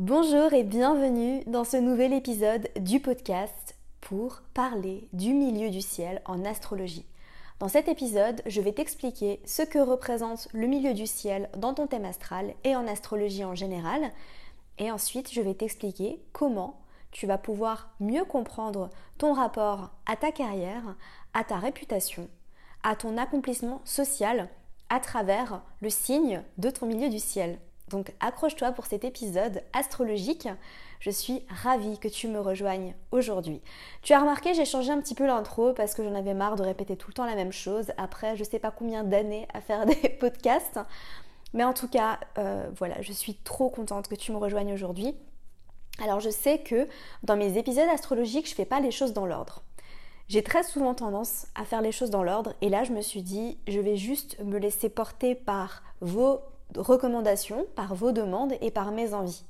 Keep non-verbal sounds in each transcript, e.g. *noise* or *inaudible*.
Bonjour et bienvenue dans ce nouvel épisode du podcast pour parler du milieu du ciel en astrologie. Dans cet épisode, je vais t'expliquer ce que représente le milieu du ciel dans ton thème astral et en astrologie en général. Et ensuite, je vais t'expliquer comment tu vas pouvoir mieux comprendre ton rapport à ta carrière, à ta réputation, à ton accomplissement social à travers le signe de ton milieu du ciel. Donc accroche-toi pour cet épisode astrologique. Je suis ravie que tu me rejoignes aujourd'hui. Tu as remarqué, j'ai changé un petit peu l'intro parce que j'en avais marre de répéter tout le temps la même chose. Après, je sais pas combien d'années à faire *laughs* des podcasts. Mais en tout cas, euh, voilà, je suis trop contente que tu me rejoignes aujourd'hui. Alors je sais que dans mes épisodes astrologiques, je fais pas les choses dans l'ordre. J'ai très souvent tendance à faire les choses dans l'ordre et là je me suis dit je vais juste me laisser porter par vos recommandations, par vos demandes et par mes envies.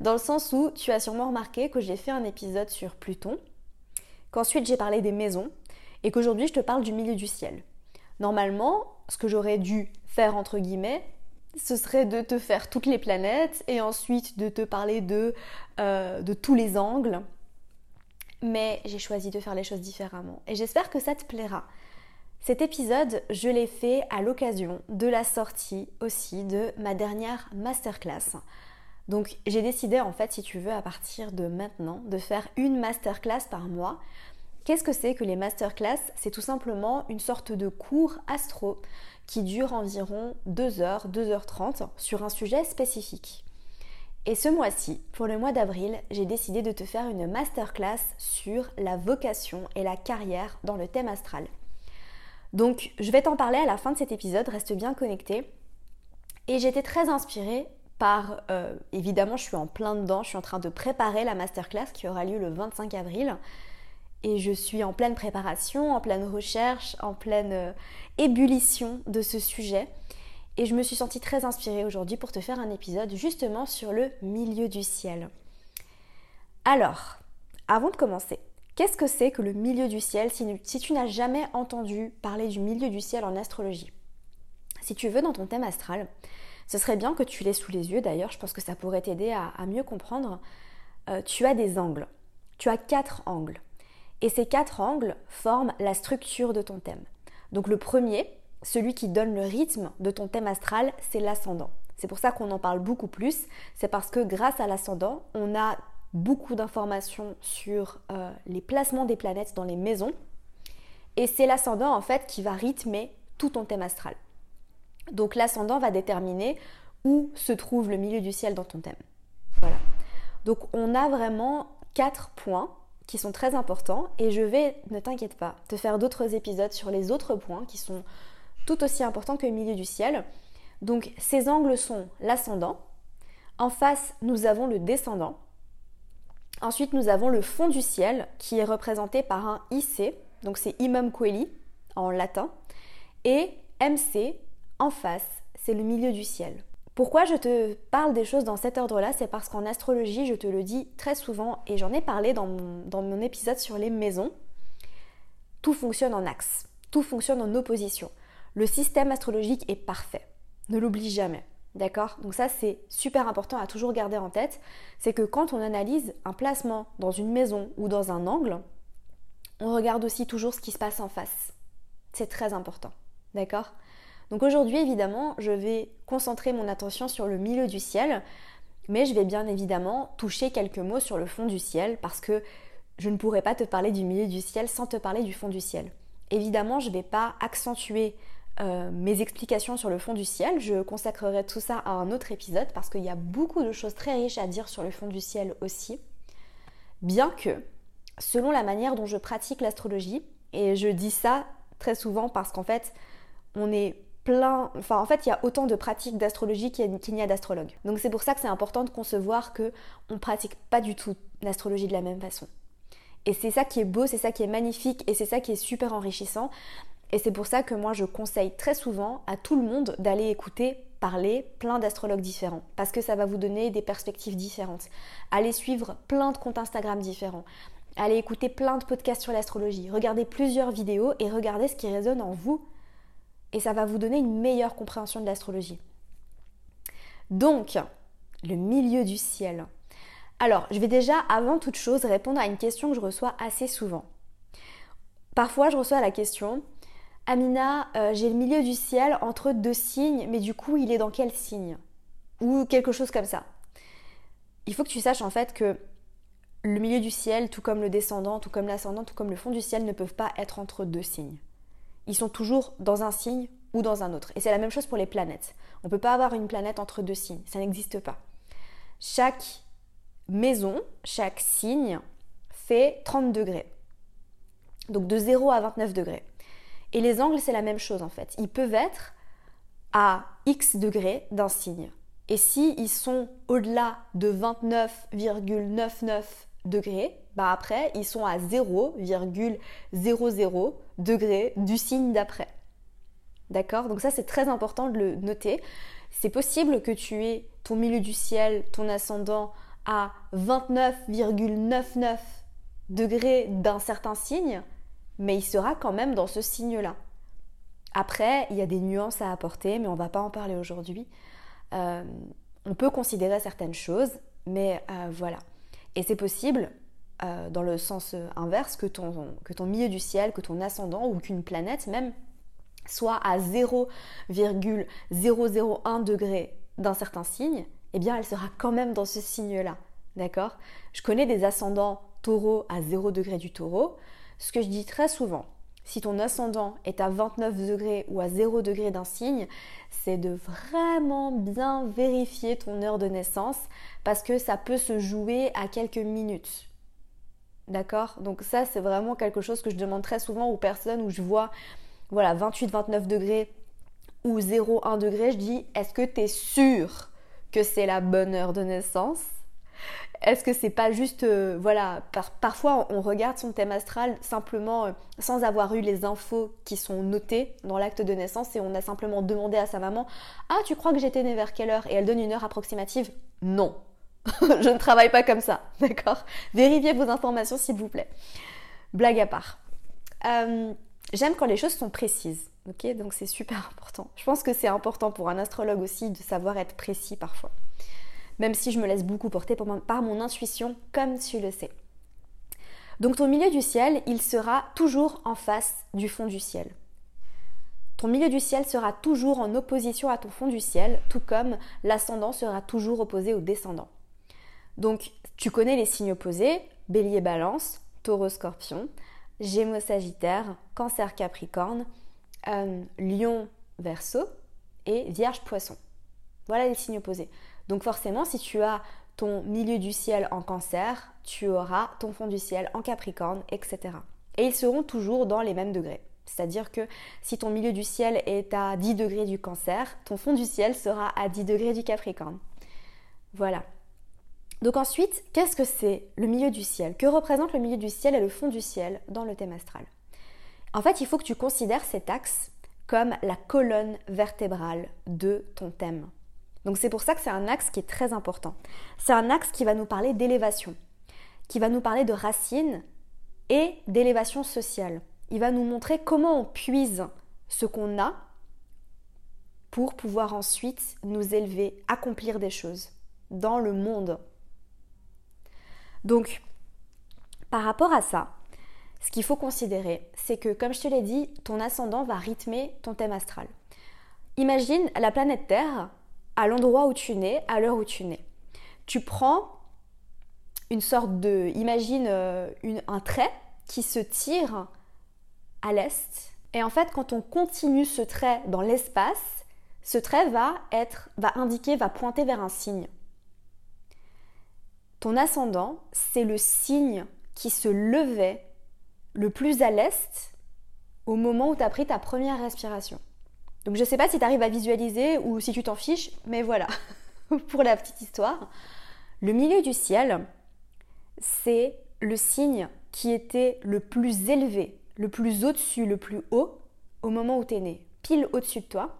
Dans le sens où tu as sûrement remarqué que j'ai fait un épisode sur Pluton, qu'ensuite j'ai parlé des maisons et qu'aujourd'hui je te parle du milieu du ciel. Normalement, ce que j'aurais dû faire entre guillemets, ce serait de te faire toutes les planètes et ensuite de te parler de, euh, de tous les angles. Mais j'ai choisi de faire les choses différemment. Et j'espère que ça te plaira. Cet épisode, je l'ai fait à l'occasion de la sortie aussi de ma dernière masterclass. Donc j'ai décidé en fait, si tu veux, à partir de maintenant, de faire une masterclass par mois. Qu'est-ce que c'est que les masterclass? C'est tout simplement une sorte de cours astro qui dure environ 2 heures, 2h30 sur un sujet spécifique. Et ce mois-ci, pour le mois d'avril, j'ai décidé de te faire une masterclass sur la vocation et la carrière dans le thème astral. Donc je vais t'en parler à la fin de cet épisode, reste bien connecté. Et j'étais très inspirée par, euh, évidemment je suis en plein dedans, je suis en train de préparer la masterclass qui aura lieu le 25 avril. Et je suis en pleine préparation, en pleine recherche, en pleine euh, ébullition de ce sujet. Et je me suis sentie très inspirée aujourd'hui pour te faire un épisode justement sur le milieu du ciel. Alors, avant de commencer, qu'est-ce que c'est que le milieu du ciel si, tu n'as jamais entendu parler du milieu du ciel en astrologie? Si tu veux dans ton thème astral, ce serait bien que tu l'aies sous les yeux d'ailleurs, je pense que ça pourrait t'aider à, mieux comprendre. Euh, tu as des angles. Tu as quatre angles. Et ces quatre angles forment la structure de ton thème. Donc le premier, celui qui donne le rythme de ton thème astral, c'est l'ascendant. C'est pour ça qu'on en parle beaucoup plus. C'est parce que grâce à l'ascendant, on a beaucoup d'informations sur euh, les placements des planètes dans les maisons. Et c'est l'ascendant en fait qui va rythmer tout ton thème astral. Donc l'ascendant va déterminer où se trouve le milieu du ciel dans ton thème. Voilà. Donc on a vraiment quatre points qui sont très importants et je vais, ne t'inquiète pas, te faire d'autres épisodes sur les autres points qui sont tout aussi importants que le milieu du ciel. Donc ces angles sont l'ascendant, en face nous avons le descendant, ensuite nous avons le fond du ciel qui est représenté par un IC, donc c'est Imam Coeli en latin, et MC en face, c'est le milieu du ciel. Pourquoi je te parle des choses dans cet ordre-là? C'est parce qu'en astrologie, je te le dis très souvent, et j'en ai parlé dans mon, épisode sur les maisons, tout fonctionne en axe, tout fonctionne en opposition. Le système astrologique est parfait, ne l'oublie jamais. D'accord? Donc ça c'est super important à toujours garder en tête, c'est que quand on analyse un placement dans une maison ou dans un angle, on regarde aussi toujours ce qui se passe en face. C'est très important. D'accord? Donc aujourd'hui, évidemment, je vais concentrer mon attention sur le milieu du ciel, mais je vais bien évidemment toucher quelques mots sur le fond du ciel parce que je ne pourrais pas te parler du milieu du ciel sans te parler du fond du ciel. Évidemment, je ne vais pas accentuer euh, mes explications sur le fond du ciel. Je consacrerai tout ça à un autre épisode parce qu'il y a beaucoup de choses très riches à dire sur le fond du ciel aussi. Bien que, selon la manière dont je pratique l'astrologie, et je dis ça très souvent parce qu'en fait, on est Enfin, en fait, il y a autant de pratiques d'astrologie qu'il n'y a, d'astrologues. Donc c'est pour ça que c'est important de concevoir que on pratique pas du tout l'astrologie de la même façon. Et c'est ça qui est beau, c'est ça qui est magnifique et c'est ça qui est super enrichissant. Et c'est pour ça que moi je conseille très souvent à tout le monde d'aller écouter parler plein d'astrologues différents parce que ça va vous donner des perspectives différentes. Allez suivre plein de comptes Instagram différents. Allez écouter plein de podcasts sur l'astrologie. Regardez plusieurs vidéos et regardez ce qui résonne en vous et ça va vous donner une meilleure compréhension de l'astrologie. Donc, Le milieu du ciel. Alors, je vais déjà, avant toute chose, répondre à une question que je reçois assez souvent. Parfois, je reçois la question Amina, euh, j'ai le milieu du ciel entre deux signes, mais du coup, il est dans quel signe Ou quelque chose comme ça. Il faut que tu saches en fait que le milieu du ciel, tout comme le descendant, tout comme l'ascendant, tout comme le fond du ciel, ne peuvent pas être entre deux signes. Ils sont toujours dans un signe ou dans un autre. Et c'est la même chose pour les planètes. On ne peut pas avoir une planète entre deux signes. Ça n'existe pas. Chaque maison, chaque signe fait 30 degrés. Donc de 0 à 29 degrés. Et les angles, c'est la même chose en fait. Ils peuvent être à x degrés d'un signe. Et si ils sont au-delà de 29,99 degrés, bah après, ils sont à 0,00 degrés du signe d'après. D'accord? Donc ça, c'est très important de le noter. C'est possible que tu aies ton milieu du ciel, ton ascendant à 29,99 degrés d'un certain signe, mais il sera quand même dans ce signe-là. Après, il y a des nuances à apporter, mais on ne va pas en parler aujourd'hui. Euh, on peut considérer certaines choses, mais euh, voilà. Et c'est possible, euh, dans le sens inverse, que ton, que ton milieu du ciel, que ton ascendant ou qu'une planète même soit à 0,001 degré d'un certain signe, eh bien elle sera quand même dans ce signe-là. D'accord? Je connais des ascendants taureaux à 0 degré du taureau. Ce que je dis très souvent, si ton ascendant est à 29 degrés ou à 0 degré d'un signe, c'est de vraiment bien vérifier ton heure de naissance parce que ça peut se jouer à quelques minutes. D'accord? Donc ça, c'est vraiment quelque chose que je demande très souvent aux personnes où je vois voilà, 28-29 degrés ou 0-1 degré, je dis est-ce que tu es sûr que c'est la bonne heure de naissance? Est-ce que c'est pas juste, euh, voilà, parfois on regarde son thème astral simplement euh, sans avoir eu les infos qui sont notées dans l'acte de naissance et on a simplement demandé à sa maman Ah, tu crois que j'étais née vers quelle heure? Et elle donne une heure approximative Non, *laughs* je ne travaille pas comme ça, *laughs* d'accord? Vérifiez vos informations s'il vous plaît. Blague à part. Euh, J'aime quand les choses sont précises, ok? Donc c'est super *laughs* important. Je pense que c'est important pour un astrologue aussi de savoir être précis parfois. Même si je me laisse beaucoup porter par mon intuition, comme tu le sais. Donc ton milieu du ciel, il sera toujours en face du fond du ciel. Ton milieu du ciel sera toujours en opposition à ton fond du ciel, tout comme l'ascendant sera toujours opposé au descendant. Donc tu connais les signes opposés, bélier balance, taureau scorpion, Gémeaux Sagittaire, Cancer Capricorne, euh, Lion Verseau et Vierge Poisson. Voilà les signes opposés. Donc forcément, si tu as ton milieu du ciel en Cancer, tu auras ton fond du ciel en Capricorne, etc. Et ils seront toujours dans les mêmes degrés. C'est-à-dire que si ton milieu du ciel est à 10 degrés du Cancer, ton fond du ciel sera à 10 degrés du Capricorne. Voilà. Donc ensuite, qu'est-ce que c'est le milieu du ciel? Que représente le milieu du ciel et le fond du ciel dans le thème astral? En fait, il faut que tu considères cet axe comme la colonne vertébrale de ton thème. Donc c'est pour ça que c'est un axe qui est très important. C'est un axe qui va nous parler d'élévation, qui va nous parler de racines et d'élévation sociale. Il va nous montrer comment on puise ce qu'on a pour pouvoir ensuite nous élever, accomplir des choses dans le monde donc, par rapport à ça, ce qu'il faut considérer, c'est que, comme je te l'ai dit, ton ascendant va rythmer ton thème astral. Imagine la planète Terre à l'endroit où tu nais, à l'heure où tu nais. Tu prends une sorte de. Imagine euh, un trait qui se tire à l'est. Et en fait, quand on continue ce trait dans l'espace, ce trait va être, va indiquer, va pointer vers un signe. Ton ascendant, c'est le signe qui se levait le plus à l'est au moment où tu as pris ta première respiration. Donc je ne sais pas si tu arrives à visualiser ou si tu t'en fiches, mais voilà, *laughs* pour la petite histoire. Le milieu du ciel, c'est le signe qui était le plus élevé, le plus au-dessus, le plus haut au moment où tu es né, pile au-dessus de toi.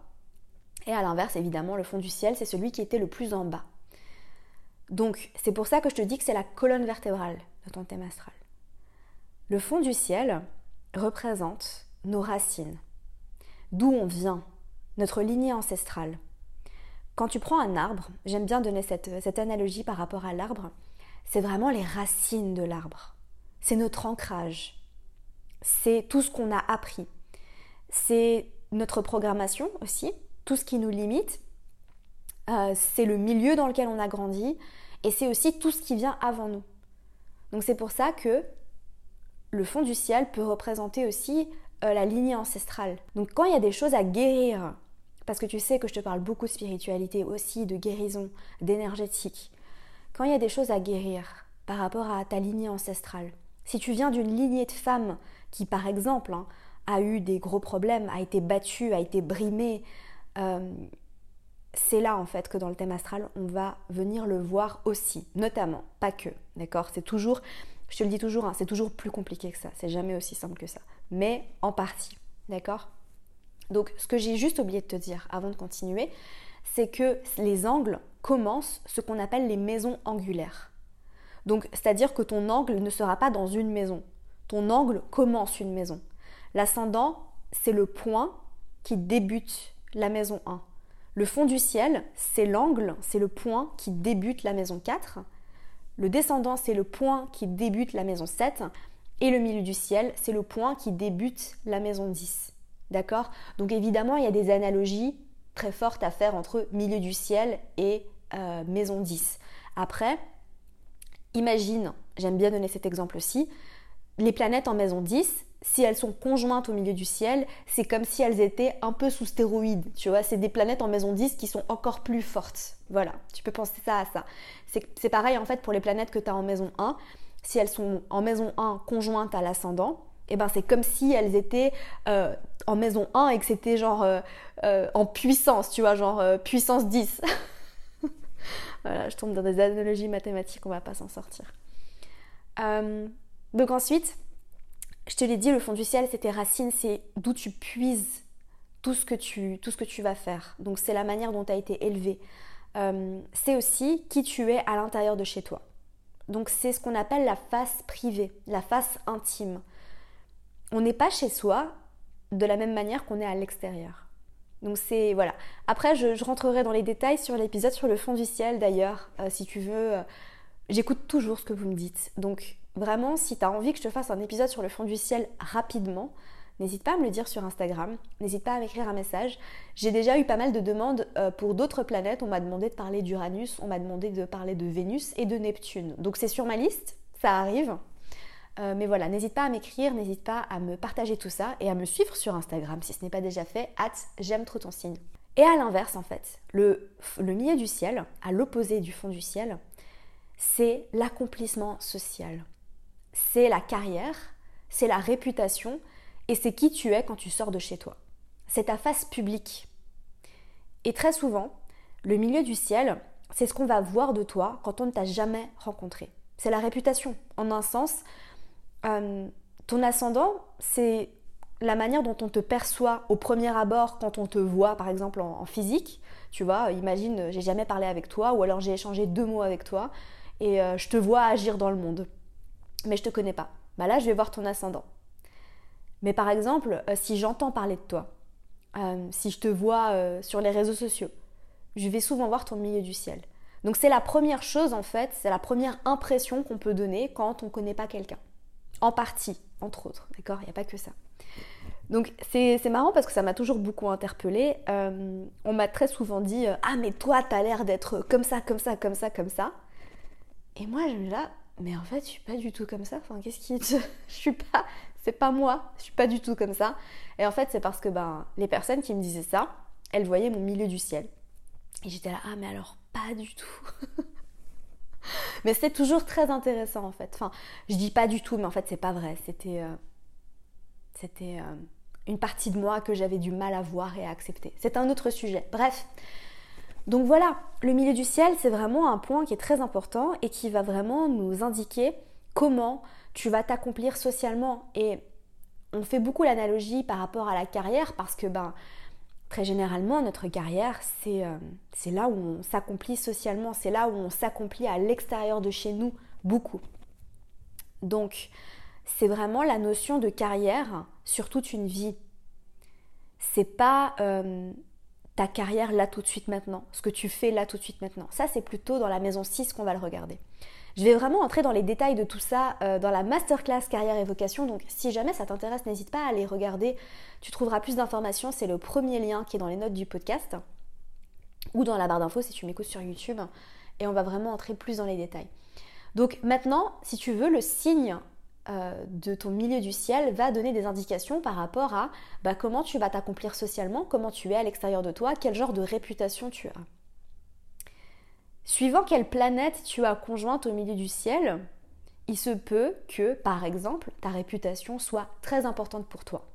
Et à l'inverse, évidemment, le fond du ciel, c'est celui qui était le plus en bas. Donc, c'est pour ça que je te dis que c'est la colonne vertébrale de ton thème astral. Le fond du ciel représente nos racines, d'où on vient, notre lignée ancestrale. quand tu prends un arbre, j'aime bien donner cette, cette analogie par rapport à l'arbre, c'est vraiment les racines de l'arbre. C'est notre ancrage. C'est tout ce qu'on a appris. C'est notre programmation aussi, tout ce qui nous limite. Euh, c'est le milieu dans lequel on a grandi et c'est aussi tout ce qui vient avant nous. Donc c'est pour ça que le fond du ciel peut représenter aussi euh, la lignée ancestrale. Donc quand il y a des choses à guérir, parce que tu sais que je te parle beaucoup de spiritualité aussi, de guérison, d'énergétique, quand il y a des choses à guérir par rapport à ta lignée ancestrale, si tu viens d'une lignée de femmes qui par exemple hein, a eu des gros problèmes, a été battue, a été brimée, euh, c'est là en fait que dans le thème astral, on va venir le voir aussi, notamment, pas que, d'accord? C'est toujours, je te le dis toujours, hein, c'est toujours plus compliqué que ça, c'est jamais aussi simple que ça, mais en partie, d'accord? Donc ce que j'ai juste oublié de te dire avant de continuer, c'est que les angles commencent ce qu'on appelle les maisons angulaires. Donc c'est-à-dire que ton angle ne sera pas dans une maison, ton angle commence une maison. L'ascendant, c'est le point qui débute la maison 1. Le fond du ciel, c'est l'angle, c'est le point qui débute la maison 4. Le descendant, c'est le point qui débute la maison 7. Et le milieu du ciel, c'est le point qui débute la maison 10. D'accord? Donc évidemment, il y a des analogies très fortes à faire entre milieu du ciel et euh, maison 10. Après, imagine, j'aime bien donner cet exemple aussi, les planètes en maison 10, si elles sont conjointes au milieu du ciel, c'est comme si elles étaient un peu sous stéroïdes. Tu vois, c'est des planètes en maison 10 qui sont encore plus fortes. Voilà, tu peux penser ça à ça. C'est pareil en fait pour les planètes que tu as en maison 1. Si elles sont en maison 1 conjointes à l'ascendant, eh ben c'est comme si elles étaient euh, en maison 1 et que c'était genre euh, euh, en puissance, tu vois, genre puissance 10. *laughs* voilà, je tombe dans des analogies mathématiques, on va pas s'en sortir. donc ensuite, je te l'ai dit, le fond du ciel, c'est tes racines, c'est d'où tu puises tout ce que tu, tout ce que tu vas faire. Donc c'est la manière dont tu as été élevé. C'est aussi qui tu es à l'intérieur de chez toi. Donc c'est ce qu'on appelle la face privée, la face intime. On n'est pas chez soi de la même manière qu'on est à l'extérieur. Donc c'est voilà. Après je, rentrerai dans les détails sur l'épisode sur le fond du ciel d'ailleurs, euh, si tu veux. Euh, j'écoute toujours ce que vous me dites. Donc Vraiment, si tu as envie que je te fasse un épisode sur le fond du ciel rapidement, n'hésite pas à me le dire sur Instagram, n'hésite pas à m'écrire un message. J'ai déjà eu pas mal de demandes euh, pour d'autres planètes. On m'a demandé de parler d'Uranus, on m'a demandé de parler de Vénus et de Neptune. Donc c'est sur ma liste, ça arrive. Euh, mais voilà, n'hésite pas à m'écrire, n'hésite pas à me partager tout ça et à me suivre sur Instagram si ce n'est pas déjà fait, at j'aime trop ton signe. Et à l'inverse en fait, le, le milieu du ciel, à l'opposé du fond du ciel, c'est l'accomplissement social c'est la carrière, c'est la réputation et c'est qui tu es quand tu sors de chez toi. C'est ta face publique. Et très souvent, le milieu du ciel, c'est ce qu'on va voir de toi quand on ne t'a jamais rencontré. C'est la réputation. En un sens, euh, ton ascendant, c'est la manière dont on te perçoit au premier abord quand on te voit, par exemple, en, physique. Tu vois, imagine, j'ai jamais parlé avec toi ou alors j'ai échangé deux mots avec toi et euh, je te vois agir dans le monde mais je te connais pas. Bah là, je vais voir ton ascendant. Mais par exemple, euh, si j'entends parler de toi, euh, si je te vois euh, sur les réseaux sociaux, je vais souvent voir ton milieu du ciel. Donc c'est la première chose en fait, c'est la première impression qu'on peut donner quand on ne connaît pas quelqu'un. En partie, entre autres, d'accord? Il n'y a pas que ça. Donc c'est marrant parce que ça m'a toujours beaucoup interpellée. on m'a très souvent dit Ah mais toi, tu as l'air d'être comme ça, comme ça, comme ça, comme ça. Et moi, je me là, mais en fait, je suis pas du tout comme ça. Enfin, qu'est-ce qui te... *laughs* Je suis pas... C'est pas moi, je suis pas du tout comme ça. Et en fait, c'est parce que ben, les personnes qui me disaient ça, elles voyaient mon milieu du ciel. Et j'étais là, ah mais alors pas du tout. *laughs* mais c'était toujours très intéressant en fait. Enfin, je dis pas du tout, mais en fait c'est pas vrai. C'était, euh, euh, une partie de moi que j'avais du mal à voir et à accepter. C'est un autre sujet. Bref, donc voilà, le milieu du ciel, c'est vraiment un point qui est très important et qui va vraiment nous indiquer comment tu vas t'accomplir socialement. Et on fait beaucoup l'analogie par rapport à la carrière parce que ben, très généralement, notre carrière, c'est euh, là où on s'accomplit socialement, c'est là où on s'accomplit à l'extérieur de chez nous beaucoup. Donc, c'est vraiment la notion de carrière sur toute une vie. C'est pas euh, ta carrière là tout de suite maintenant, ce que tu fais là tout de suite maintenant. Ça, c'est plutôt dans la maison 6 qu'on va le regarder. Je vais vraiment entrer dans les détails de tout ça euh, dans la masterclass carrière et vocation. Donc si jamais ça t'intéresse, n'hésite pas à aller regarder. Tu trouveras plus d'informations. C'est le premier lien qui est dans les notes du podcast ou dans la barre d'infos si tu m'écoutes sur YouTube. Et on va vraiment entrer plus dans les détails. Donc maintenant, si tu veux, le signe euh, de ton milieu du ciel va donner des indications par rapport à bah, comment tu vas t'accomplir socialement, comment tu es à l'extérieur de toi, quel genre de réputation tu as. Suivant quelle planète tu as conjointe au milieu du ciel, il se peut que, par exemple, ta réputation soit très importante pour toi.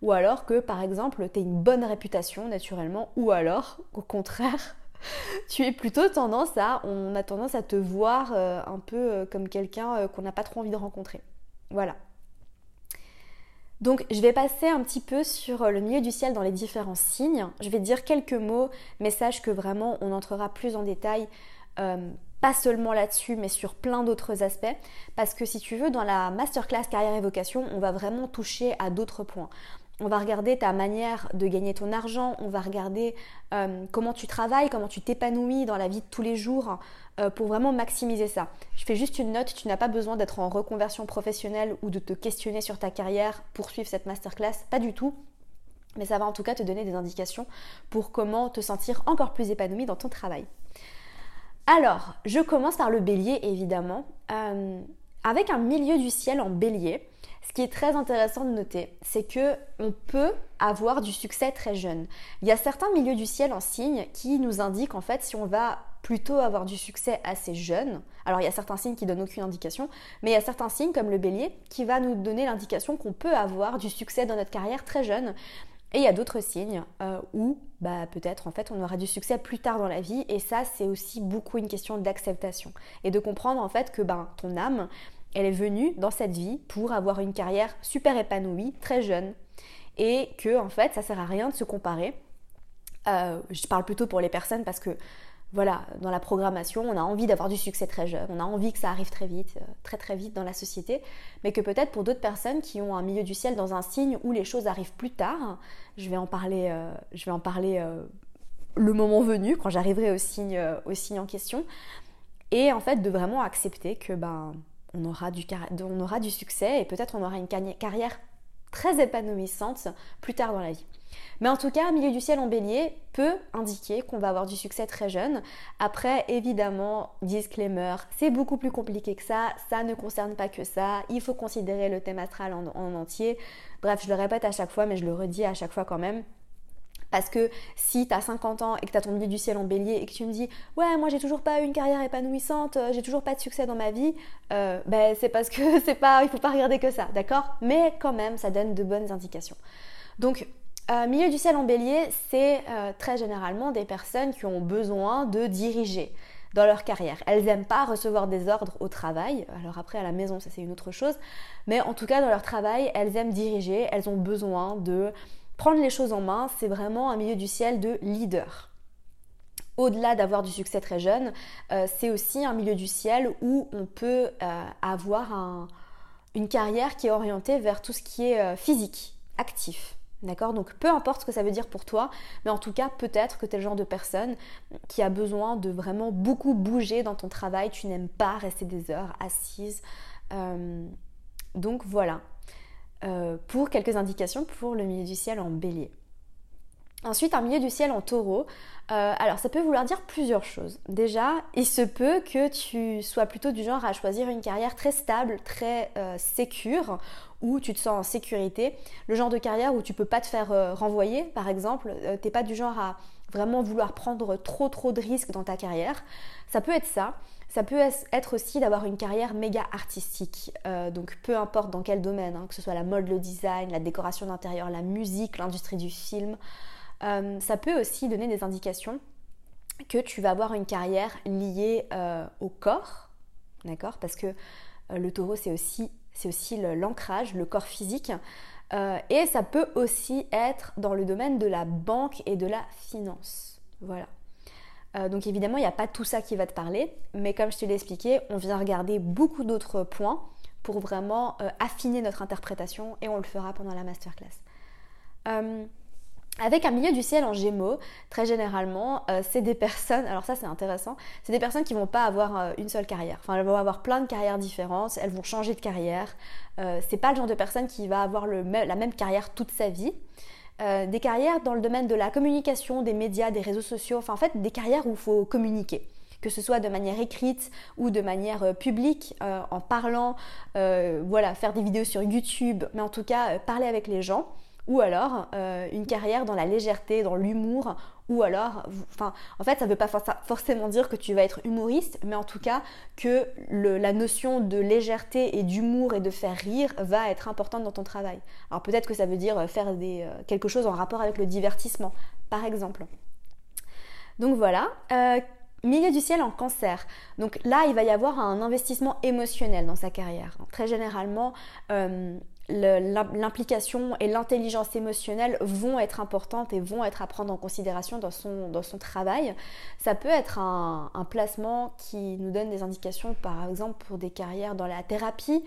Ou alors que, par exemple, tu aies une bonne réputation naturellement, ou alors, au contraire, *laughs* tu es plutôt tendance à, on a tendance à te voir euh, un peu euh, comme quelqu'un euh, qu'on n'a pas trop envie de rencontrer. Voilà. Donc je vais passer un petit peu sur le milieu du ciel dans les différents signes. Je vais dire quelques mots, mais sache que vraiment on entrera plus en détail, pas seulement là-dessus, mais sur plein d'autres aspects. Parce que si tu veux, dans la masterclass carrière et vocation, on va vraiment toucher à d'autres points. On va regarder ta manière de gagner ton argent, on va regarder euh, comment tu travailles, comment tu t'épanouis dans la vie de tous les jours euh, pour vraiment maximiser ça. Je fais juste une note, tu n'as pas besoin d'être en reconversion professionnelle ou de te questionner sur ta carrière pour suivre cette masterclass, pas du tout. Mais ça va en tout cas te donner des indications pour comment te sentir encore plus épanoui dans ton travail. Alors, je commence par le bélier évidemment. Euh, avec un milieu du ciel en bélier, ce qui est très intéressant de noter, c'est que on peut avoir du succès très jeune. Il y a certains milieux du ciel en signe qui nous indiquent en fait si on va plutôt avoir du succès assez jeune. Alors il y a certains signes qui donnent aucune indication, mais il y a certains signes comme le bélier qui va nous donner l'indication qu'on peut avoir du succès dans notre carrière très jeune. Et il y a d'autres signes euh, où bah, peut-être en fait on aura du succès plus tard dans la vie et ça c'est aussi beaucoup une question d'acceptation et de comprendre en fait que ben, ton âme elle est venue dans cette vie pour avoir une carrière super épanouie, très jeune. Et que, en fait, ça sert à rien de se comparer. Euh, je parle plutôt pour les personnes parce que, voilà, dans la programmation, on a envie d'avoir du succès très jeune, on a envie que ça arrive très vite, euh, très très vite dans la société, mais que peut-être pour d'autres personnes qui ont un milieu du ciel dans un signe où les choses arrivent plus tard, je vais en parler, euh, je vais en parler le moment venu, quand j'arriverai au signe, au signe en question, et en fait de vraiment accepter que ben on aura du, on aura du succès et peut-être on aura une carrière très épanouissante plus tard dans la vie. Mais en tout cas, milieu du ciel en bélier peut indiquer qu'on va avoir du succès très jeune. Après, évidemment, disclaimer, c'est beaucoup plus compliqué que ça, ça ne concerne pas que ça, il faut considérer le thème astral en entier. Bref, je le répète à chaque fois, mais je le redis à chaque fois quand même. Parce que si tu as 50 ans et que tu as ton milieu du ciel en bélier et que tu me dis ouais moi j'ai toujours pas eu une carrière épanouissante, euh, j'ai toujours pas de succès dans ma vie, euh, ben c'est parce que *laughs* c'est pas, il faut pas regarder que ça, d'accord? Mais quand même ça donne de bonnes indications. Donc euh, milieu du ciel en bélier, c'est très généralement des personnes qui ont besoin de diriger dans leur carrière. Elles n'aiment pas recevoir des ordres au travail. Alors après, à la maison, ça c'est une autre chose. Mais en tout cas, dans leur travail, elles aiment diriger. Elles ont besoin de prendre les choses en main, c'est vraiment un milieu du ciel de leader. Au-delà d'avoir du succès très jeune, euh, c'est aussi un milieu du ciel où on peut euh, avoir une carrière qui est orientée vers tout ce qui est euh, physique, actif. D'accord? Donc peu importe ce que ça veut dire pour toi, mais en tout cas peut-être que tu es le genre de personne qui a besoin de vraiment beaucoup bouger dans ton travail, tu n'aimes pas rester des heures assise. donc voilà, euh, pour quelques indications pour le milieu du ciel en bélier. Ensuite, un milieu du ciel en taureau. Euh, alors, ça peut vouloir dire plusieurs choses. Déjà, il se peut que tu sois plutôt du genre à choisir une carrière très stable, très euh, sécure, où tu te sens en sécurité. Le genre de carrière où tu peux pas te faire renvoyer, par exemple. T'es pas du genre à vraiment vouloir prendre trop trop de risques dans ta carrière. Ça peut être ça. Ça peut être aussi d'avoir une carrière méga artistique, euh, donc peu importe dans quel domaine, hein, que ce soit la mode, le design, la décoration d'intérieur, la musique, l'industrie du film. Euh, ça peut aussi donner des indications que tu vas avoir une carrière liée euh, au corps, d'accord? Parce que le taureau, c'est aussi, aussi l'ancrage, le corps physique. et ça peut aussi être dans le domaine de la banque et de la finance. Voilà. Euh, donc évidemment, il n'y a pas tout ça qui va te parler, mais comme je te l'ai expliqué, on vient regarder beaucoup d'autres points pour vraiment euh, affiner notre interprétation et on le fera pendant la masterclass. Euh, Avec un milieu du ciel en gémeaux, très généralement, c'est des personnes, alors ça c'est intéressant, c'est des personnes qui vont pas avoir une seule carrière. Enfin, elles vont avoir plein de carrières différentes, elles vont changer de carrière. C'est pas le genre de personne qui va avoir la même carrière toute sa vie. Des carrières dans le domaine de la communication, des médias, des réseaux sociaux, enfin en fait des carrières où il faut communiquer. Que ce soit de manière écrite ou de manière publique, en parlant, voilà, faire des vidéos sur YouTube, mais en tout cas parler avec les gens. Ou alors euh, une carrière dans la légèreté, dans l'humour, ou alors, enfin, en fait, ça ne veut pas forcément dire que tu vas être humoriste, mais en tout cas que la notion de légèreté et d'humour et de faire rire va être importante dans ton travail. Alors peut-être que ça veut dire faire des, euh, quelque chose en rapport avec le divertissement, par exemple. Donc voilà. Euh, milieu du ciel en cancer. Donc là, il va y avoir un investissement émotionnel dans sa carrière. Très généralement, l'implication et l'intelligence émotionnelle vont être importantes et vont être à prendre en considération dans son, dans son travail. Ça peut être un, placement qui nous donne des indications, par exemple, pour des carrières dans la thérapie,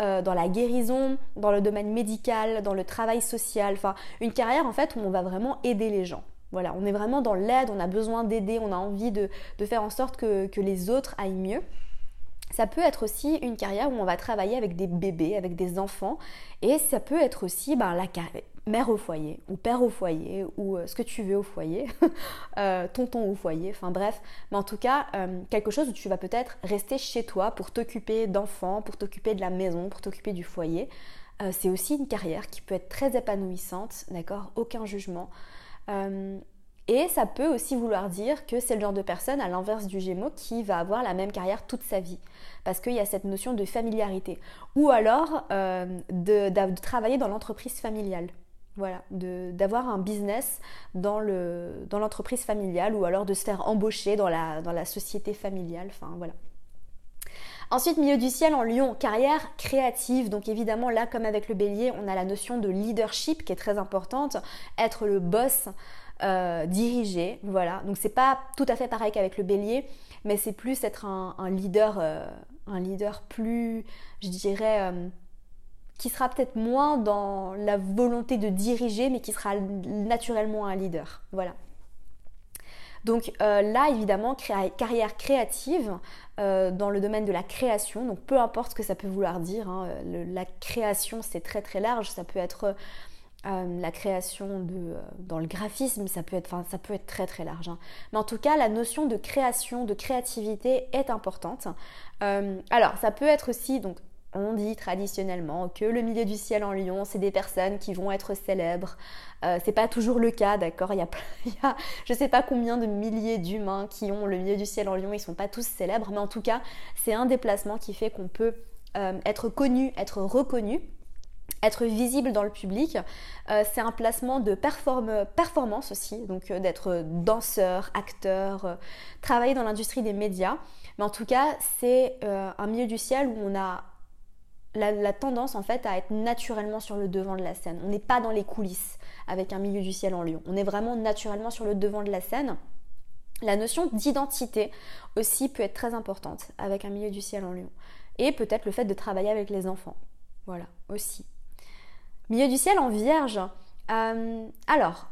euh, dans la guérison, dans le domaine médical, dans le travail social. Enfin, une carrière en fait où on va vraiment aider les gens. Voilà, on est vraiment dans l'aide, on a besoin d'aider, on a envie de, faire en sorte que, que les autres aillent mieux. Ça peut être aussi une carrière où on va travailler avec des bébés, avec des enfants. Et ça peut être aussi ben, la mère au foyer, ou père au foyer, ou euh, ce que tu veux au foyer, *laughs* euh, tonton au foyer, enfin bref. Mais en tout cas, euh, quelque chose où tu vas peut-être rester chez toi pour t'occuper d'enfants, pour t'occuper de la maison, pour t'occuper du foyer. c'est aussi une carrière qui peut être très épanouissante, d'accord? Aucun jugement. Et ça peut aussi vouloir dire que c'est le genre de personne, à l'inverse du Gémeaux, qui va avoir la même carrière toute sa vie. Parce qu'il y a cette notion de familiarité. Ou alors euh, de, travailler dans l'entreprise familiale. Voilà, d'avoir un business dans l'entreprise dans familiale ou alors de se faire embaucher dans la, dans la société familiale. Enfin voilà. Ensuite, milieu du ciel en lion, carrière créative. Donc évidemment, là, comme avec le bélier, on a la notion de leadership qui est très importante. Être le boss, euh, diriger, voilà. Donc c'est pas tout à fait pareil qu'avec le bélier, mais c'est plus être un, leader, euh, un leader plus, je dirais, euh, qui sera peut-être moins dans la volonté de diriger, mais qui sera naturellement un leader, voilà. Donc là, évidemment, carrière créative dans le domaine de la création. Donc peu importe ce que ça peut vouloir dire, hein, la création c'est très très large. Ça peut être euh, la création de, euh, dans le graphisme, ça peut, être, très très large. Hein. Mais en tout cas, la notion de création, de créativité est importante. Euh, alors, ça peut être aussi, donc on dit traditionnellement que le milieu du ciel en lion, c'est des personnes qui vont être célèbres. c'est pas toujours le cas, d'accord *laughs* il, y a, je sais pas combien de milliers d'humains qui ont le milieu du ciel en lion, ils sont pas tous célèbres, mais en tout cas, c'est un déplacement qui fait qu'on peut être connu, être reconnu être visible dans le public, euh, c'est un placement de performance aussi, donc euh, d'être danseur, acteur, euh, travailler dans l'industrie des médias. Mais en tout cas, c'est un milieu du ciel où on a la, tendance en fait à être naturellement sur le devant de la scène. On n'est pas dans les coulisses avec un milieu du ciel en lion. On est vraiment naturellement sur le devant de la scène. La notion d'identité aussi peut être très importante avec un milieu du ciel en lion. Et peut-être le fait de travailler avec les enfants. Voilà, aussi. Milieu du ciel en vierge. Euh, alors,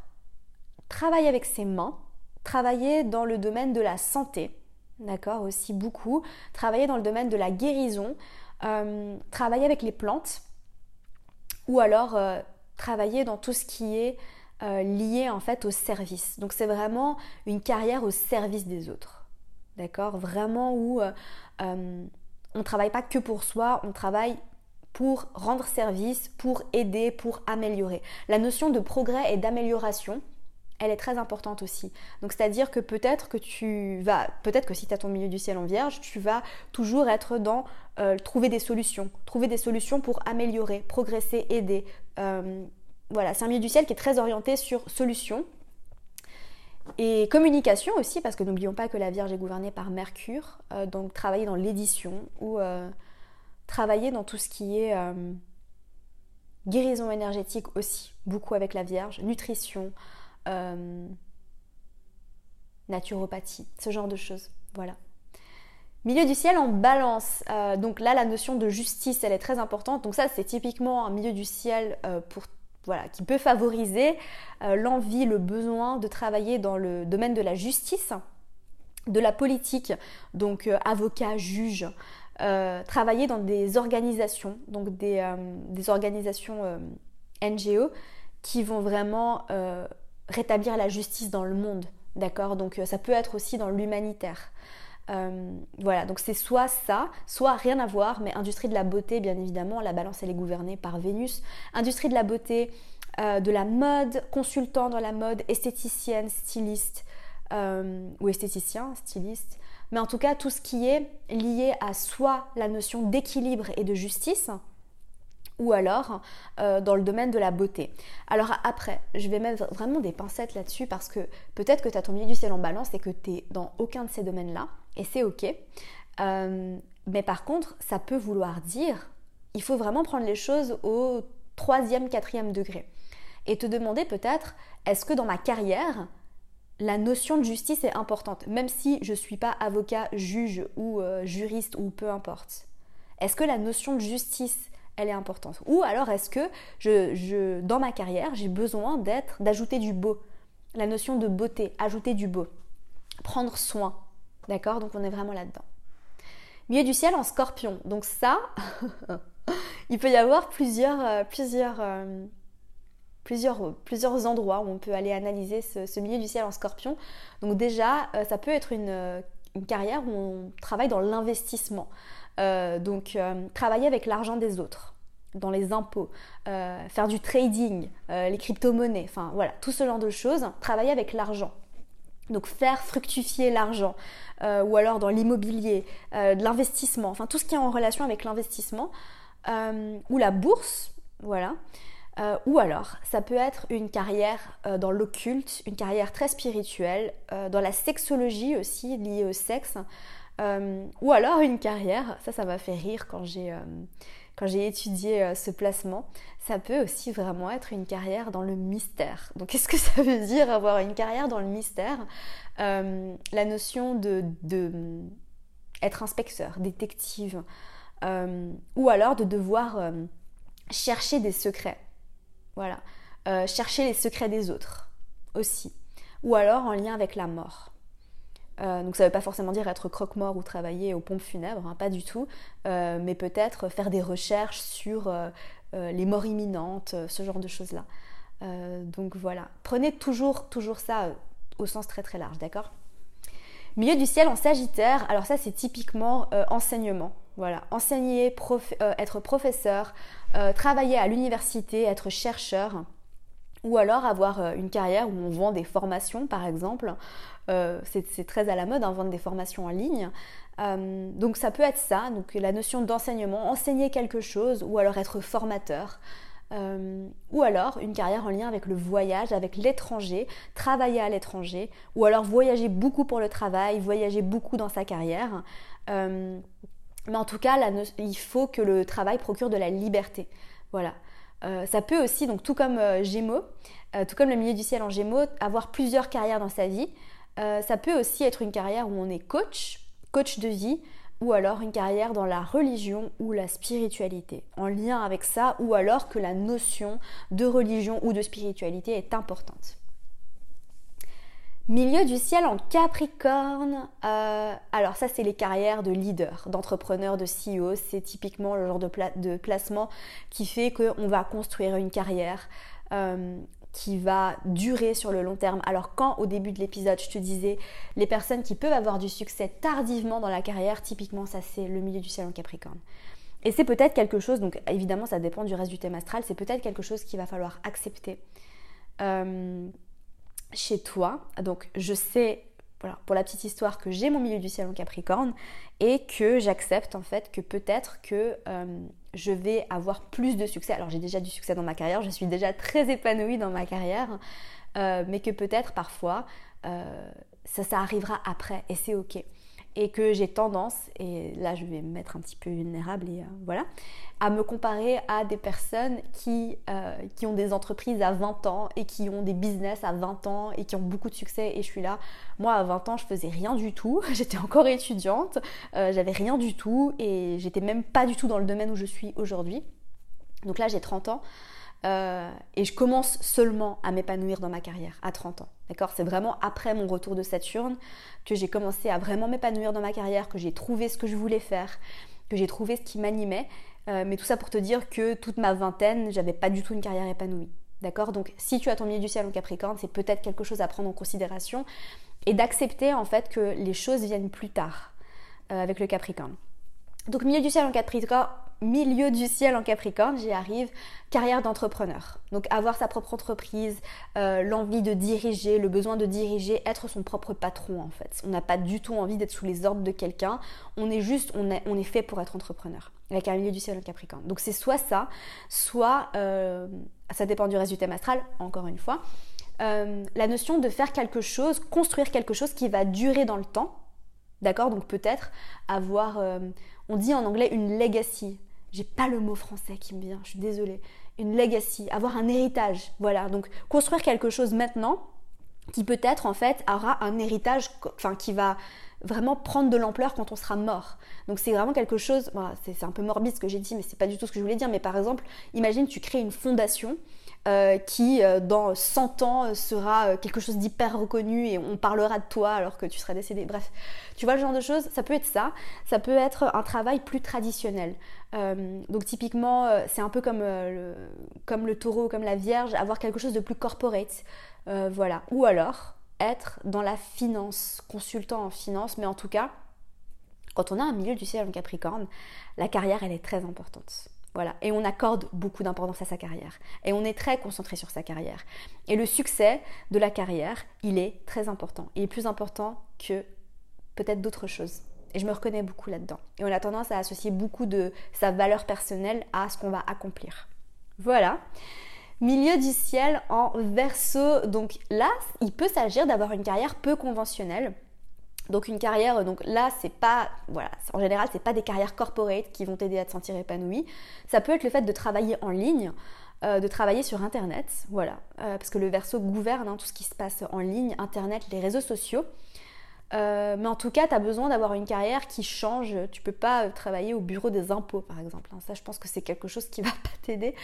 travailler avec ses mains, travailler dans le domaine de la santé, d'accord, aussi beaucoup, travailler dans le domaine de la guérison, euh, travailler avec les plantes, ou alors euh, travailler dans tout ce qui est lié en fait au service. Donc c'est vraiment une carrière au service des autres, d'accord, vraiment où on ne travaille pas que pour soi, on travaille pour rendre service, pour aider, pour améliorer. La notion de progrès et d'amélioration, elle est très importante aussi. Donc c'est-à-dire que peut-être que tu vas, peut-être que si tu as ton milieu du ciel en vierge, tu vas toujours être dans euh, trouver des solutions, trouver des solutions pour améliorer, progresser, aider. Euh, voilà, c'est un milieu du ciel qui est très orienté sur solutions. Et communication aussi, parce que n'oublions pas que la Vierge est gouvernée par Mercure, euh, donc travailler dans l'édition ou travailler dans tout ce qui est euh, guérison énergétique aussi, beaucoup avec la Vierge, nutrition, euh, naturopathie, ce genre de choses. Voilà. Milieu du ciel en balance. Euh, donc là, la notion de justice, elle est très importante. Donc ça, c'est typiquement un milieu du ciel pour voilà, qui peut favoriser l'envie, le besoin de travailler dans le domaine de la justice, de la politique, donc avocat, juge, travailler dans des organisations, donc des, des organisations NGO qui vont vraiment rétablir la justice dans le monde. D'accord? Donc ça peut être aussi dans l'humanitaire. Euh, voilà, donc c'est soit ça, soit rien à voir, mais industrie de la beauté, bien évidemment, la balance elle est gouvernée par Vénus. Industrie de la beauté, euh, de la mode, consultant dans la mode, esthéticienne, styliste, euh, ou esthéticien, styliste, mais en tout cas tout ce qui est lié à soit la notion d'équilibre et de justice, ou alors euh, dans le domaine de la beauté. Alors après, je vais mettre vraiment des pincettes là-dessus parce que peut-être que tu as ton milieu du ciel en balance et que tu es dans aucun de ces domaines-là, et c'est ok. Euh, mais par contre, ça peut vouloir dire, il faut vraiment prendre les choses au troisième, quatrième degré. Et te demander peut-être, est-ce que dans ma carrière, la notion de justice est importante, même si je ne suis pas avocat, juge ou euh, juriste ou peu importe. Est-ce que la notion de justice elle est importante? Ou alors est-ce que je, dans ma carrière, j'ai besoin d'être, d'ajouter du beau? La notion de beauté, ajouter du beau, prendre soin. D'accord? Donc on est vraiment là-dedans. Milieu du ciel en scorpion. Donc ça, *laughs* il peut y avoir plusieurs, euh, plusieurs, euh, plusieurs, plusieurs endroits où on peut aller analyser ce, milieu du ciel en scorpion. Donc déjà, euh, ça peut être une, une carrière où on travaille dans l'investissement. Euh, donc euh, travailler avec l'argent des autres dans les impôts, euh, faire du trading, les crypto-monnaies, enfin voilà, tout ce genre de choses, travailler avec l'argent. Donc faire fructifier l'argent, ou alors dans l'immobilier, de l'investissement, enfin tout ce qui est en relation avec l'investissement, ou la bourse, voilà. Ou alors, ça peut être une carrière dans l'occulte, une carrière très spirituelle, dans la sexologie aussi, liée au sexe, euh, ou alors une carrière, ça ça m'a fait rire quand j'ai euh, étudié euh, ce placement, ça peut aussi vraiment être une carrière dans le mystère. Donc qu'est-ce que *laughs* ça veut dire avoir une carrière dans le mystère? La notion de, être inspecteur, détective, ou alors de devoir chercher des secrets. Voilà. chercher les secrets des autres aussi. Ou alors en lien avec la mort. Euh, donc ça ne veut pas forcément dire être croque-mort ou travailler aux pompes funèbres, hein, pas du tout, euh, mais peut-être faire des recherches sur euh, les morts imminentes, ce genre de choses-là. donc voilà, prenez toujours, toujours ça au sens très très large, d'accord? Milieu du ciel en Sagittaire, alors ça c'est typiquement enseignement. Voilà, enseigner, être professeur, travailler à l'université, être chercheur ou alors avoir une carrière où on vend des formations par exemple, euh, c'est très à la mode, hein, vendre des formations en ligne. Euh, donc ça peut être ça, donc la notion d'enseignement, enseigner quelque chose ou alors être formateur. Euh, ou alors une carrière en lien avec le voyage, avec l'étranger, travailler à l'étranger, ou alors voyager beaucoup pour le travail, voyager beaucoup dans sa carrière. Mais en tout cas, il faut que le travail procure de la liberté. Voilà. ça peut aussi, donc tout comme Gémeaux, tout comme le milieu du ciel en Gémeaux, avoir plusieurs carrières dans sa vie. Euh, ça peut aussi être une carrière où on est coach, coach de vie, ou alors une carrière dans la religion ou la spiritualité, en lien avec ça, ou alors que la notion de religion ou de spiritualité est importante. Milieu du ciel en Capricorne, euh, alors ça c'est les carrières de leader, d'entrepreneur, de CEO, c'est typiquement le genre de, placement qui fait qu'on va construire une carrière. Euh, qui va durer sur le long terme. Alors quand au début de l'épisode je te disais les personnes qui peuvent avoir du succès tardivement dans la carrière, typiquement ça c'est le milieu du ciel en Capricorne. Et c'est peut-être quelque chose, donc évidemment ça dépend du reste du thème astral, c'est peut-être quelque chose qu'il va falloir accepter euh, chez toi. Donc je sais pour la petite histoire, que j'ai mon milieu du ciel en Capricorne et que j'accepte en fait que peut-être que euh, je vais avoir plus de succès. Alors j'ai déjà du succès dans ma carrière, je suis déjà très épanouie dans ma carrière, euh, mais que peut-être parfois euh, ça, ça arrivera après et c'est ok et que j'ai tendance, et là je vais me mettre un petit peu vulnérable et euh, voilà, à me comparer à des personnes qui, euh, qui ont des entreprises à 20 ans et qui ont des business à 20 ans et qui ont beaucoup de succès et je suis là, moi à 20 ans je faisais rien du tout, *laughs* j'étais encore étudiante, euh, j'avais rien du tout et j'étais même pas du tout dans le domaine où je suis aujourd'hui. Donc là j'ai 30 ans. et je commence seulement à m'épanouir dans ma carrière à 30 ans. C'est vraiment après mon retour de Saturne que j'ai commencé à vraiment m'épanouir dans ma carrière, que j'ai trouvé ce que je voulais faire, que j'ai trouvé ce qui m'animait. mais tout ça pour te dire que toute ma vingtaine, j'avais pas du tout une carrière épanouie. D'accord? Donc si tu as ton milieu du ciel en Capricorne, c'est peut-être quelque chose à prendre en considération et d'accepter en fait que les choses viennent plus tard euh, avec le Capricorne. Donc milieu du ciel en Capricorne, milieu du ciel en Capricorne, j'y arrive, carrière d'entrepreneur. Donc avoir sa propre entreprise, euh, l'envie de diriger, le besoin de diriger, être son propre patron en fait. On n'a pas du tout envie d'être sous les ordres de quelqu'un, on est juste, on est, on est fait pour être entrepreneur, avec un milieu du ciel en Capricorne. Donc c'est soit ça, soit, euh, ça dépend du reste du thème astral, encore une fois, euh, la notion de faire quelque chose, construire quelque chose qui va durer dans le temps, d'accord? Donc peut-être avoir on dit en anglais une legacy. J'ai pas le mot français qui me vient, je suis désolée. Une legacy, avoir un héritage. Voilà, donc construire quelque chose maintenant qui peut-être en fait aura un héritage enfin qui va vraiment prendre de l'ampleur quand on sera mort. Donc c'est vraiment quelque chose, c'est un peu morbide ce que j'ai dit, mais c'est pas du tout ce que je voulais dire. Mais par exemple, imagine tu crées une fondation euh, qui euh, dans 100 ans euh, sera quelque chose d'hyper reconnu et on parlera de toi alors que tu seras décédé. Bref, tu vois le genre de choses, ça peut être ça, ça peut être un travail plus traditionnel. donc typiquement, c'est un peu comme, le, comme le taureau, comme la vierge, avoir quelque chose de plus corporate. voilà. Ou alors être dans la finance, consultant en finance, mais en tout cas, quand on a un milieu du ciel en Capricorne, la carrière, elle est très importante. Voilà. Et on accorde beaucoup d'importance à sa carrière. Et on est très concentré sur sa carrière. Et le succès de la carrière, il est très important. Il est plus important que peut-être d'autres choses. Et je me reconnais beaucoup là-dedans. Et on a tendance à associer beaucoup de sa valeur personnelle à ce qu'on va accomplir. Voilà. Milieu du ciel en verso. Donc là, il peut s'agir d'avoir une carrière peu conventionnelle. Donc une carrière, donc là c'est pas, voilà, en général c'est pas des carrières corporate qui vont t'aider à te sentir épanoui. Ça peut être le fait de travailler en ligne, euh, de travailler sur internet, voilà, euh, parce que le verso gouverne hein, tout ce qui se passe en ligne, internet, les réseaux sociaux. Euh, mais en tout cas, tu as besoin d'avoir une carrière qui change. Tu peux pas travailler au bureau des impôts, par exemple. Hein. Ça, je pense que c'est quelque chose qui *laughs* va pas t'aider.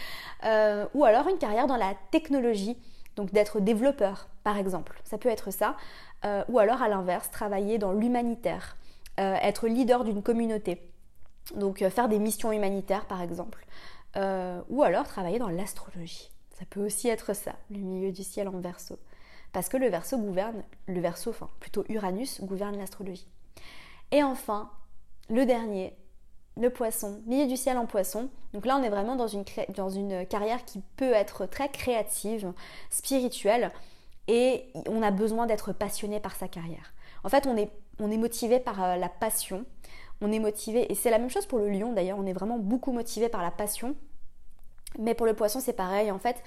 ou alors une carrière dans la technologie, donc d'être développeur, par exemple. Ça peut être ça. Euh, ou alors à l'inverse, travailler dans l'humanitaire, euh, être leader d'une communauté, donc euh, faire des missions humanitaires par exemple, ou alors travailler dans l'astrologie. Ça peut aussi être ça, le milieu du ciel en verso. Parce que le verso gouverne, le verso, enfin plutôt Uranus gouverne l'astrologie. Et enfin, le dernier, le poisson, milieu du ciel en poisson. Donc là, on est vraiment dans une, dans une carrière qui peut être très créative, spirituelle, et on a besoin d'être passionné par sa carrière. En fait, on est, on est motivé par euh, la passion, on est motivé, et c'est la même chose pour le lion d'ailleurs, on est vraiment beaucoup motivé par la passion, mais pour le poisson c'est pareil, en fait,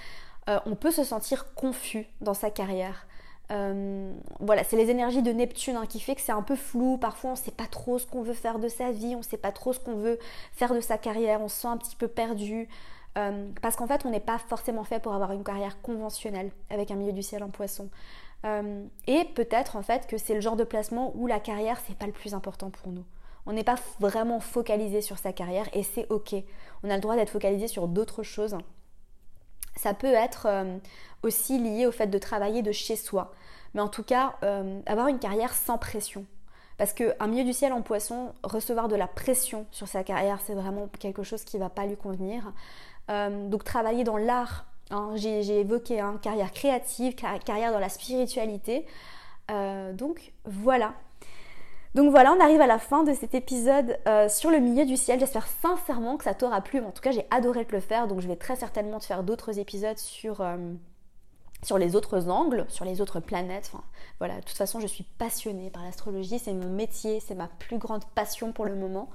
euh, on peut se sentir confus dans sa carrière. Euh, voilà, c'est les énergies de Neptune hein, qui fait que c'est un peu flou. Parfois, on ne sait pas trop ce qu'on veut faire de sa vie, on ne sait pas trop ce qu'on veut faire de sa carrière, on se sent un petit peu perdu. Euh, parce qu'en fait, on n'est pas forcément fait pour avoir une carrière conventionnelle avec un milieu du ciel en poisson. Euh, et peut-être en fait que c'est le genre de placement où la carrière, c'est pas le plus important pour nous. On n'est pas vraiment focalisé sur sa carrière et c'est ok. On a le droit d'être focalisé sur d'autres choses. Ça peut être euh, aussi lié au fait de travailler de chez soi. Mais en tout cas, avoir une carrière sans pression. Parce qu'un milieu du ciel en poisson, recevoir de la pression sur sa carrière, c'est vraiment quelque chose qui ne va pas lui convenir. Euh, donc travailler dans l'art, hein, j'ai évoqué hein, carrière créative, carrière dans la spiritualité. Euh, donc voilà. Donc voilà, on arrive à la fin de cet épisode euh, sur le milieu du ciel. J'espère sincèrement que ça t'aura plu. En tout cas, j'ai adoré te le faire. Donc je vais très certainement te faire d'autres épisodes sur, sur les autres angles, sur les autres planètes. Voilà, de toute façon, je suis passionnée par l'astrologie. C'est mon métier, c'est ma plus grande passion pour le moment.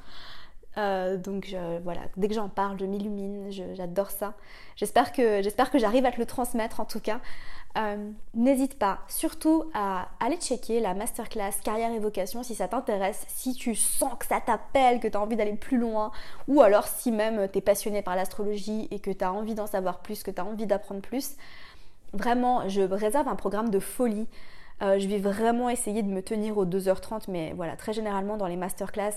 Euh, donc voilà, dès que j'en parle, je m'illumine, j'adore ça. J'espère que, j'arrive à te le transmettre en tout cas. Euh, n'hésite pas surtout à aller checker la masterclass carrière et vocation si ça t'intéresse, si tu sens que ça t'appelle, que tu as envie d'aller plus loin, ou alors si même tu es passionné par l'astrologie et que tu as envie d'en savoir plus, que tu as envie d'apprendre plus. Vraiment, je réserve un programme de folie. Euh, je vais vraiment essayer de me tenir aux 2h30, mais voilà, très généralement dans les masterclass,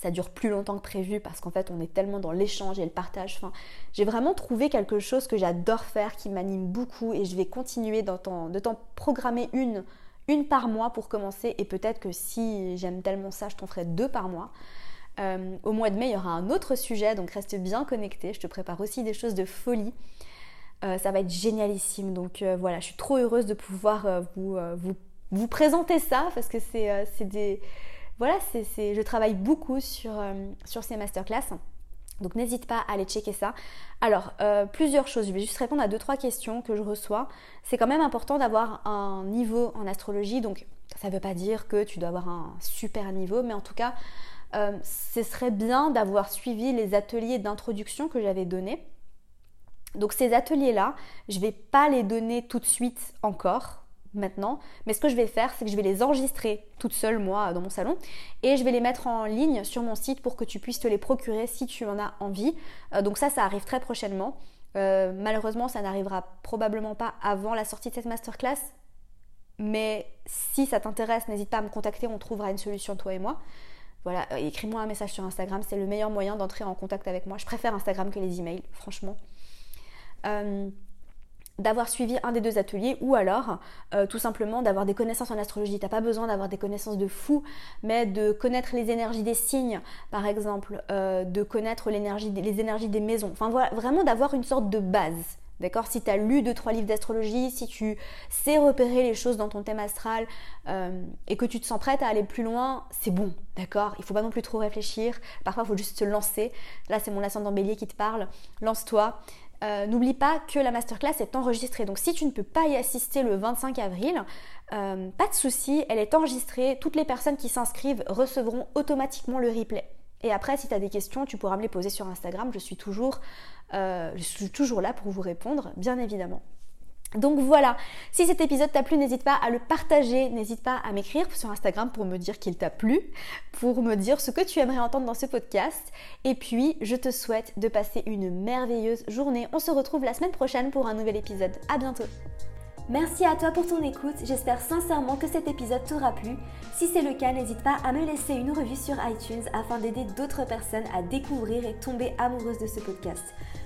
ça dure plus longtemps que prévu parce qu'en fait on est tellement dans l'échange et le partage. Enfin, j'ai vraiment trouvé quelque chose que j'adore faire, qui m'anime beaucoup et je vais continuer de t'en programmer une, une par mois pour commencer et peut-être que si j'aime tellement ça, je t'en ferai deux par mois. Euh, au mois de mai, il y aura un autre sujet, donc reste bien connecté. Je te prépare aussi des choses de folie. Euh, ça va être génialissime. Donc euh, voilà, je suis trop heureuse de pouvoir vous, vous, vous, présenter ça parce que c'est des voilà, je travaille beaucoup sur, euh, sur ces masterclass. Donc n'hésite pas à aller checker ça. Alors, euh, plusieurs choses. Je vais juste répondre à deux, trois questions que je reçois. C'est quand même important d'avoir un niveau en astrologie. Donc, ça ne veut pas dire que tu dois avoir un super niveau, mais en tout cas, euh, ce serait bien d'avoir suivi les ateliers d'introduction que j'avais donnés. Donc ces ateliers-là, je ne vais pas les donner tout de suite encore maintenant. Mais ce que je vais faire, c'est que je vais les enregistrer toute seule, moi, dans mon salon, et je vais les mettre en ligne sur mon site pour que tu puisses te les procurer si tu en as envie. Euh, donc ça, ça arrive très prochainement. Euh, malheureusement, ça n'arrivera probablement pas avant la sortie de cette masterclass. Mais si ça t'intéresse, n'hésite pas à me contacter, on trouvera une solution, toi et moi. Voilà, euh, écris-moi un message sur Instagram, c'est le meilleur moyen d'entrer en contact avec moi. Je préfère Instagram que les emails, franchement d'avoir suivi un des deux ateliers ou alors euh, tout simplement d'avoir des connaissances en astrologie. T'as pas besoin d'avoir des connaissances de fou, mais de connaître les énergies des signes, par exemple, euh, de connaître les énergies des maisons. Enfin voilà, vraiment d'avoir une sorte de base. D'accord? Si tu as lu deux, trois livres d'astrologie, si tu sais repérer les choses dans ton thème astral euh, et que tu te sens prête à aller plus loin, c'est bon, d'accord? Il faut pas non plus trop réfléchir. Parfois, il faut juste se lancer. Là, c'est mon ascendant bélier qui te parle. Lance-toi. Euh, n'oublie pas que la masterclass est enregistrée. Donc si tu ne peux pas y assister le 25 avril, euh, pas de souci, elle est enregistrée. Toutes les personnes qui s'inscrivent recevront automatiquement le replay. Et après, si tu as des questions, tu pourras me les poser sur Instagram. Je suis toujours, euh, je suis toujours là pour vous répondre, bien évidemment. Donc voilà, si cet épisode t'a plu, n'hésite pas à le partager, n'hésite pas à m'écrire sur Instagram pour me dire qu'il t'a plu, pour me dire ce que tu aimerais entendre dans ce podcast. Et puis, je te souhaite de passer une merveilleuse journée. On se retrouve la semaine prochaine pour un nouvel épisode. À bientôt. Merci à toi pour ton écoute, j'espère sincèrement que cet épisode t'aura plu. Si c'est le cas, n'hésite pas à me laisser une revue sur iTunes afin d'aider d'autres personnes à découvrir et tomber amoureuses de ce podcast.